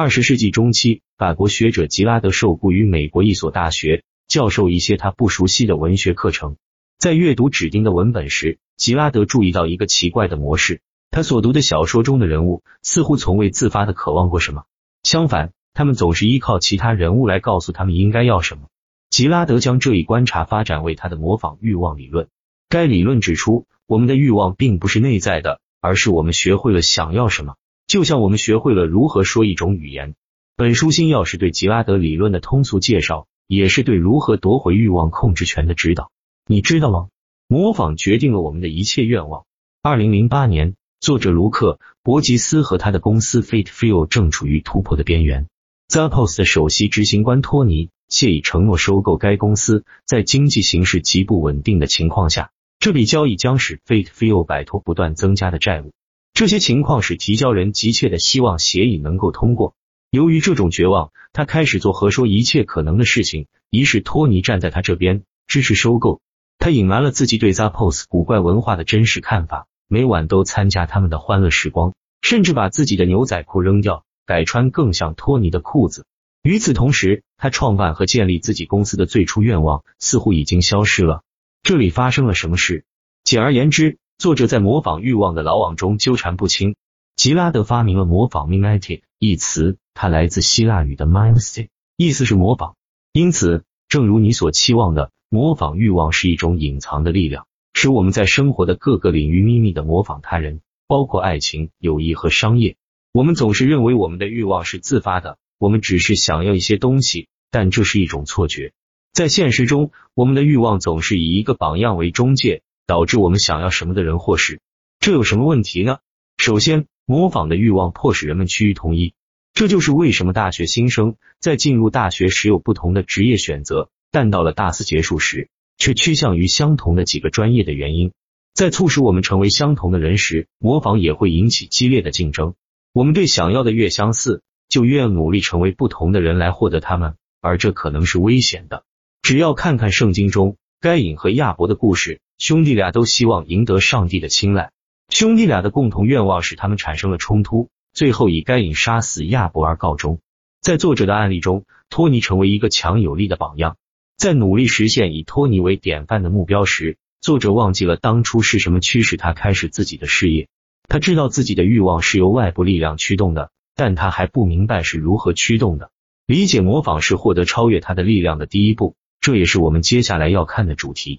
二十世纪中期，法国学者吉拉德受雇于美国一所大学，教授一些他不熟悉的文学课程。在阅读指定的文本时，吉拉德注意到一个奇怪的模式：他所读的小说中的人物似乎从未自发的渴望过什么，相反，他们总是依靠其他人物来告诉他们应该要什么。吉拉德将这一观察发展为他的模仿欲望理论。该理论指出，我们的欲望并不是内在的，而是我们学会了想要什么，就像我们学会了如何说一种语言。本书新要是对吉拉德理论的通俗介绍，也是对如何夺回欲望控制权的指导。你知道吗？模仿决定了我们的一切愿望。二零零八年，作者卢克·伯吉斯和他的公司 Fate Feel 正处于突破的边缘。Zappos 的首席执行官托尼谢已承诺收购该公司，在经济形势极不稳定的情况下，这笔交易将使 Fate Feel 摆脱不断增加的债务。这些情况使提交人急切的希望协议能够通过。由于这种绝望，他开始做和说一切可能的事情，以使托尼站在他这边，支持收购。他隐瞒了自己对 Zappos 古怪文化的真实看法，每晚都参加他们的欢乐时光，甚至把自己的牛仔裤扔掉，改穿更像托尼的裤子。与此同时，他创办和建立自己公司的最初愿望似乎已经消失了。这里发生了什么事？简而言之，作者在模仿欲望的牢网中纠缠不清。吉拉德发明了模仿 （mimetic） 一词，它来自希腊语的 mimesis，意思是模仿。因此，正如你所期望的。模仿欲望是一种隐藏的力量，使我们在生活的各个领域秘密的模仿他人，包括爱情、友谊和商业。我们总是认为我们的欲望是自发的，我们只是想要一些东西，但这是一种错觉。在现实中，我们的欲望总是以一个榜样为中介，导致我们想要什么的人或事。这有什么问题呢？首先，模仿的欲望迫使人们趋于同一，这就是为什么大学新生在进入大学时有不同的职业选择。但到了大四结束时，却趋向于相同的几个专业的原因，在促使我们成为相同的人时，模仿也会引起激烈的竞争。我们对想要的越相似，就越努力成为不同的人来获得他们，而这可能是危险的。只要看看圣经中该隐和亚伯的故事，兄弟俩都希望赢得上帝的青睐，兄弟俩的共同愿望使他们产生了冲突，最后以该隐杀死亚伯而告终。在作者的案例中，托尼成为一个强有力的榜样。在努力实现以托尼为典范的目标时，作者忘记了当初是什么驱使他开始自己的事业。他知道自己的欲望是由外部力量驱动的，但他还不明白是如何驱动的。理解模仿是获得超越他的力量的第一步，这也是我们接下来要看的主题。